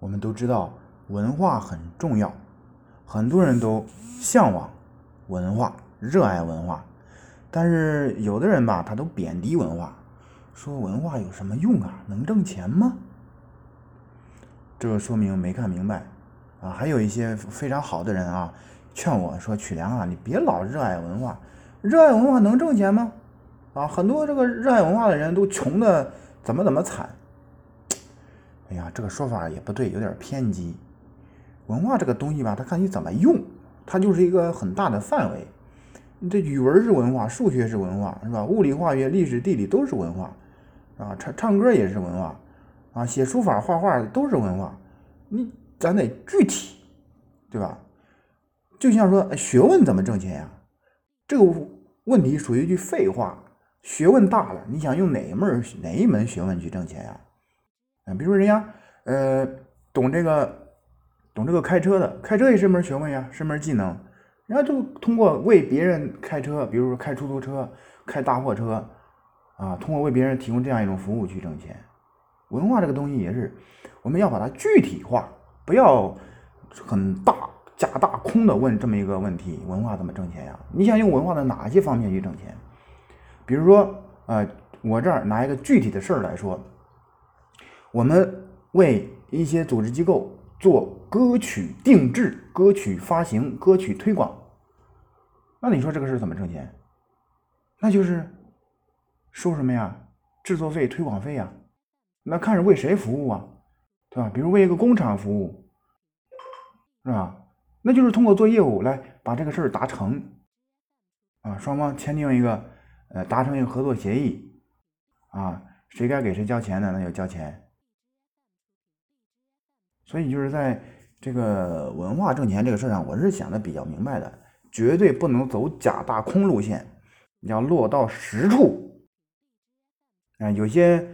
我们都知道文化很重要，很多人都向往文化，热爱文化。但是有的人吧，他都贬低文化，说文化有什么用啊？能挣钱吗？这说明没看明白啊！还有一些非常好的人啊，劝我说：“曲良啊，你别老热爱文化，热爱文化能挣钱吗？啊，很多这个热爱文化的人都穷的怎么怎么惨。”哎呀，这个说法也不对，有点偏激。文化这个东西吧，它看你怎么用，它就是一个很大的范围。这语文是文化，数学是文化，是吧？物理、化学、历史、地理都是文化，啊，唱唱歌也是文化，啊，写书法、画画都是文化。你咱得具体，对吧？就像说学问怎么挣钱呀？这个问题属于一句废话。学问大了，你想用哪一门哪一门学问去挣钱呀？比如说人家，呃，懂这个，懂这个开车的，开车也是门学问呀，是门技能。人家就通过为别人开车，比如说开出租车、开大货车，啊，通过为别人提供这样一种服务去挣钱。文化这个东西也是，我们要把它具体化，不要很大假大空的问这么一个问题：文化怎么挣钱呀？你想用文化的哪些方面去挣钱？比如说，呃，我这儿拿一个具体的事儿来说。我们为一些组织机构做歌曲定制、歌曲发行、歌曲推广，那你说这个事怎么挣钱？那就是收什么呀？制作费、推广费呀。那看是为谁服务啊？对吧？比如为一个工厂服务，是吧？那就是通过做业务来把这个事儿达成啊，双方签订一个呃，达成一个合作协议啊，谁该给谁交钱的，那就交钱。所以就是在这个文化挣钱这个事上，我是想的比较明白的，绝对不能走假大空路线，要落到实处。啊，有些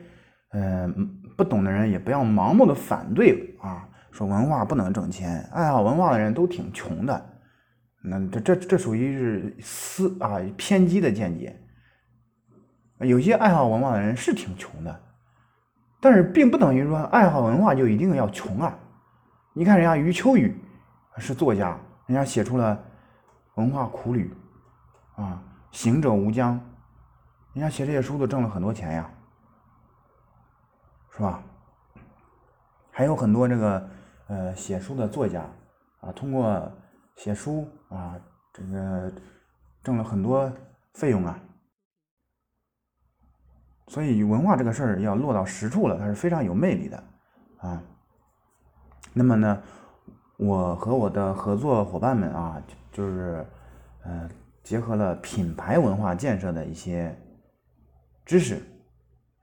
嗯不懂的人也不要盲目的反对啊，说文化不能挣钱，爱好文化的人都挺穷的，那这这这属于是私啊偏激的见解。有些爱好文化的人是挺穷的，但是并不等于说爱好文化就一定要穷啊。你看，人家余秋雨是作家，人家写出了《文化苦旅》啊，《行者无疆》，人家写这些书都挣了很多钱呀，是吧？还有很多这个呃写书的作家啊，通过写书啊，这个挣了很多费用啊。所以文化这个事儿要落到实处了，它是非常有魅力的啊。那么呢，我和我的合作伙伴们啊，就是，呃，结合了品牌文化建设的一些知识，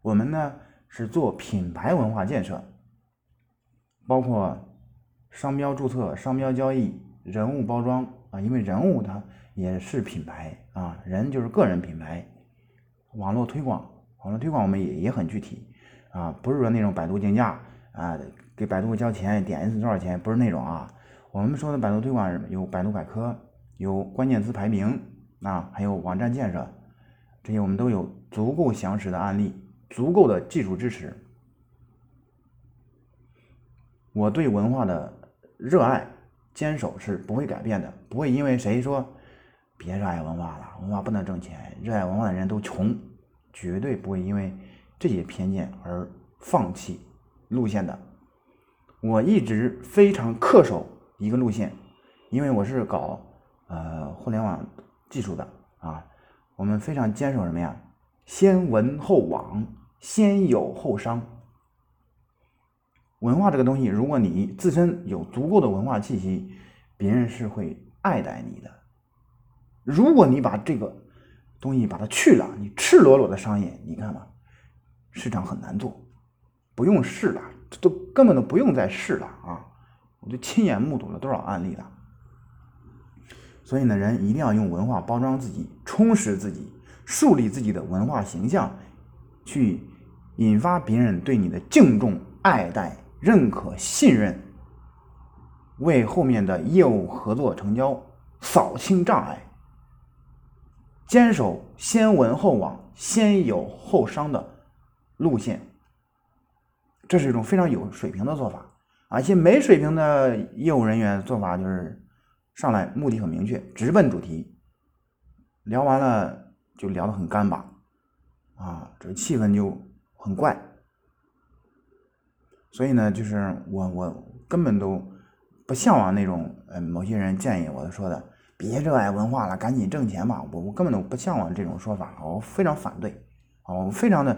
我们呢是做品牌文化建设，包括商标注册、商标交易、人物包装啊，因为人物它也是品牌啊，人就是个人品牌，网络推广，网络推广我们也也很具体啊，不是说那种百度竞价啊。给百度交钱，点一次多少钱？不是那种啊。我们说的百度推广有百度百科，有关键词排名啊，还有网站建设，这些我们都有足够详实的案例，足够的技术支持。我对文化的热爱坚守是不会改变的，不会因为谁说别热爱文化了，文化不能挣钱，热爱文化的人都穷，绝对不会因为这些偏见而放弃路线的。我一直非常恪守一个路线，因为我是搞呃互联网技术的啊，我们非常坚守什么呀？先文后网，先有后商。文化这个东西，如果你自身有足够的文化气息，别人是会爱戴你的。如果你把这个东西把它去了，你赤裸裸的商业，你看吧，市场很难做，不用试了。都根本都不用再试了啊！我就亲眼目睹了多少案例了。所以呢，人一定要用文化包装自己，充实自己，树立自己的文化形象，去引发别人对你的敬重、爱戴、认可、信任，为后面的业务合作成交扫清障碍，坚守先文后网、先有后商的路线。这是一种非常有水平的做法啊，一些没水平的业务人员做法就是上来目的很明确，直奔主题，聊完了就聊得很干巴，啊，这气氛就很怪。所以呢，就是我我根本都不向往那种，呃，某些人建议我说的，别热爱文化了，赶紧挣钱吧。我我根本都不向往这种说法，我非常反对，啊，我非常的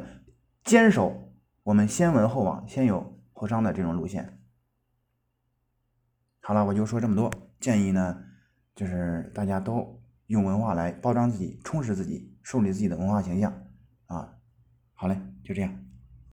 坚守我们先文后网，先有后商的这种路线。好了，我就说这么多。建议呢，就是大家都用文化来包装自己，充实自己，树立自己的文化形象啊。好嘞，就这样。